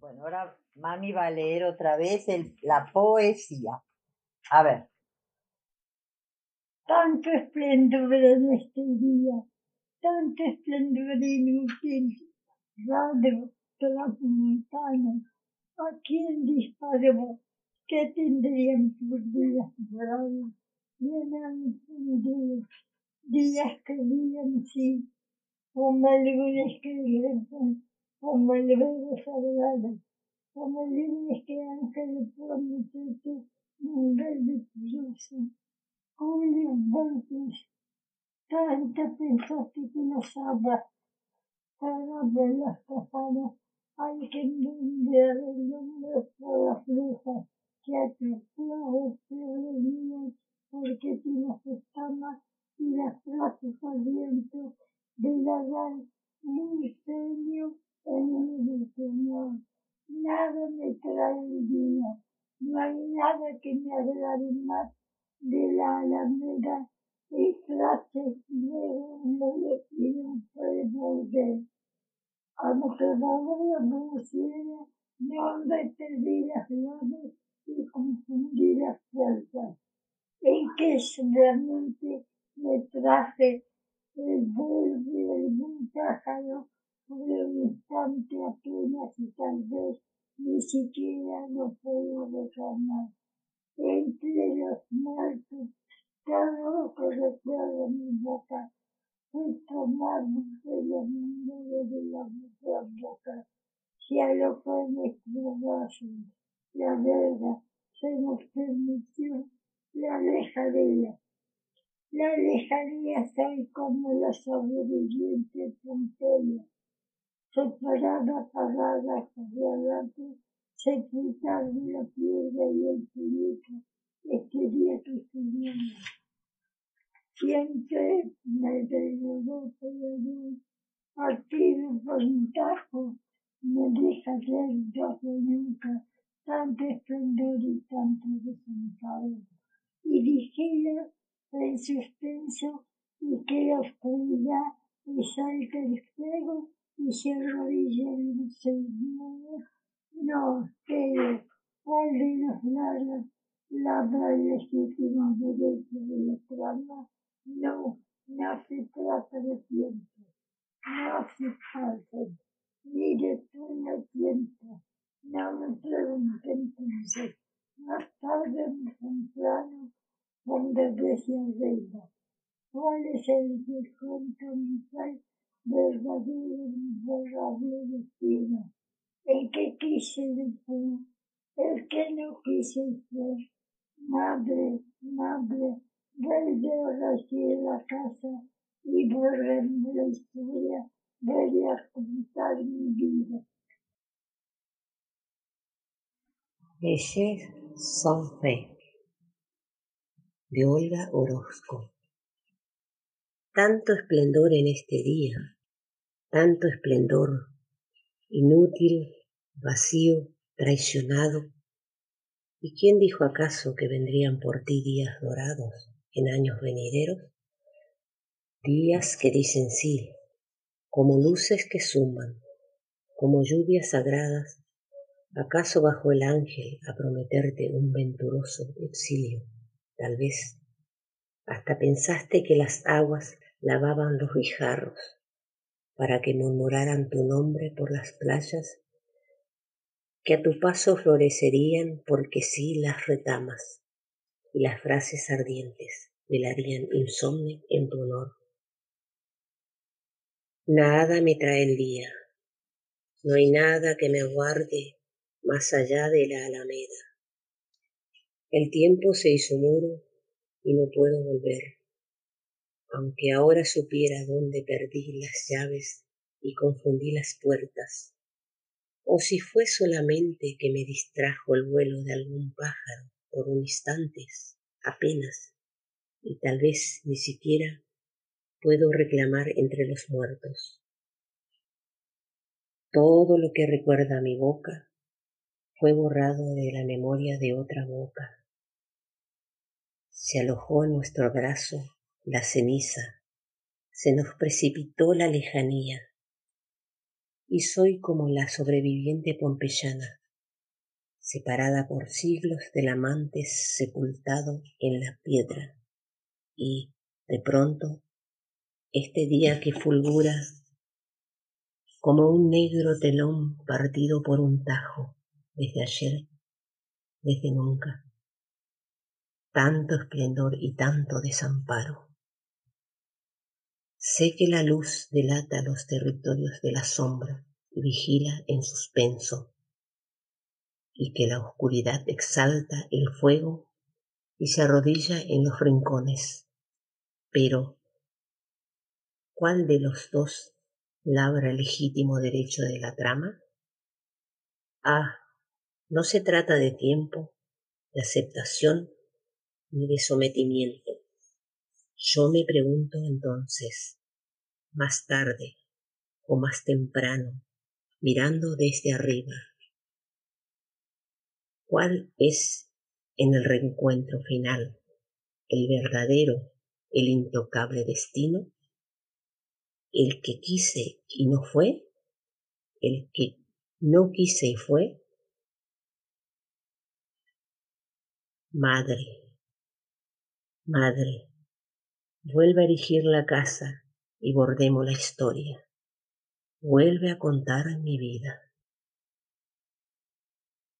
Bueno, ahora mami va a leer otra vez el, la poesía. A ver. Tanto esplendor en este día, tanto esplendor inútil, raro, transmontano. ¿A quién disparó? ¿Qué tendrían por días bravos? Llenan días, días que viven sí, como algunos que rezan como el velo sagrado, como líneas que ángel prometete, mundial victorioso, Julio Borges, tanto pensaste que las aguas para ver las campanas hay que enviar el nombre por las brujas que Señor. Nada me trae el día, no hay nada que me agrade más de la alameda y clase de un modo triunfo de volver. A nuestra no pusiera, no me perdí las flores y confundí las fuerzas. En que realmente me traje el verde del un instante apenas y tal vez ni siquiera lo puedo reclamar. Entre los muertos, todo que recuerda mi boca, fue tomar de los de la boca, si a lo que nuestro vaso, la verdad, se nos permitió la lejanía. La lejanía soy como la sobreviviente Pompeya separada, apagada, hacia adelante, sepultaron la piedra y el puñito, este día que estudiamos. Siempre me la luz, partido por un tajo, no deja ver yo nunca tanto esplendor y tanto desamparo. Y vigila en suspenso y que la oscuridad y salta el fuego y se arrodilla el Señor. No, pero ¿cuál de los lados labra el legítimo derecho de la trama? No, no se trata de tiempo, no se falta, ni de turno tiempo. No me pregunten entonces, más tarde en temprano, cuando desea reina. ¿Cuál es el mejor mi verdadero imborrable destino, el que quise después, el que no quise ser. Madre, madre, vuelve ahora aquí a la casa y borrarme la historia, voy a contar mi vida. Leyes son fe de Olga Orozco. Tanto esplendor en este día, tanto esplendor, inútil, vacío, traicionado. ¿Y quién dijo acaso que vendrían por ti días dorados en años venideros? Días que dicen sí, como luces que suman, como lluvias sagradas, acaso bajo el ángel a prometerte un venturoso exilio, tal vez. Hasta pensaste que las aguas lavaban los guijarros, para que murmuraran tu nombre por las playas, que a tu paso florecerían porque sí las retamas, y las frases ardientes velarían insomne en tu honor. Nada me trae el día, no hay nada que me guarde más allá de la alameda. El tiempo se hizo muro y no puedo volver aunque ahora supiera dónde perdí las llaves y confundí las puertas, o si fue solamente que me distrajo el vuelo de algún pájaro por un instante, apenas, y tal vez ni siquiera puedo reclamar entre los muertos. Todo lo que recuerda mi boca fue borrado de la memoria de otra boca. Se alojó en nuestro brazo la ceniza, se nos precipitó la lejanía. y soy como la sobreviviente pompeyana, separada por siglos del amante sepultado en la piedra. Y, de pronto, este día que fulgura como un negro telón partido por un tajo, desde ayer, desde nunca. Tanto esplendor y tanto desamparo. Sé que la luz delata los territorios de la sombra y vigila en suspenso, y que la oscuridad exalta el fuego y se arrodilla en los rincones. Pero, ¿cuál de los dos labra el legítimo derecho de la trama? Ah, no se trata de tiempo, de aceptación ni de sometimiento. Yo me pregunto entonces, más tarde o más temprano, mirando desde arriba, ¿cuál es en el reencuentro final el verdadero, el intocable destino? el que quise y no fue, el que no quise y fue. Madre, madre, vuelve a erigir la casa y bordemos la historia. Vuelve a contar mi vida.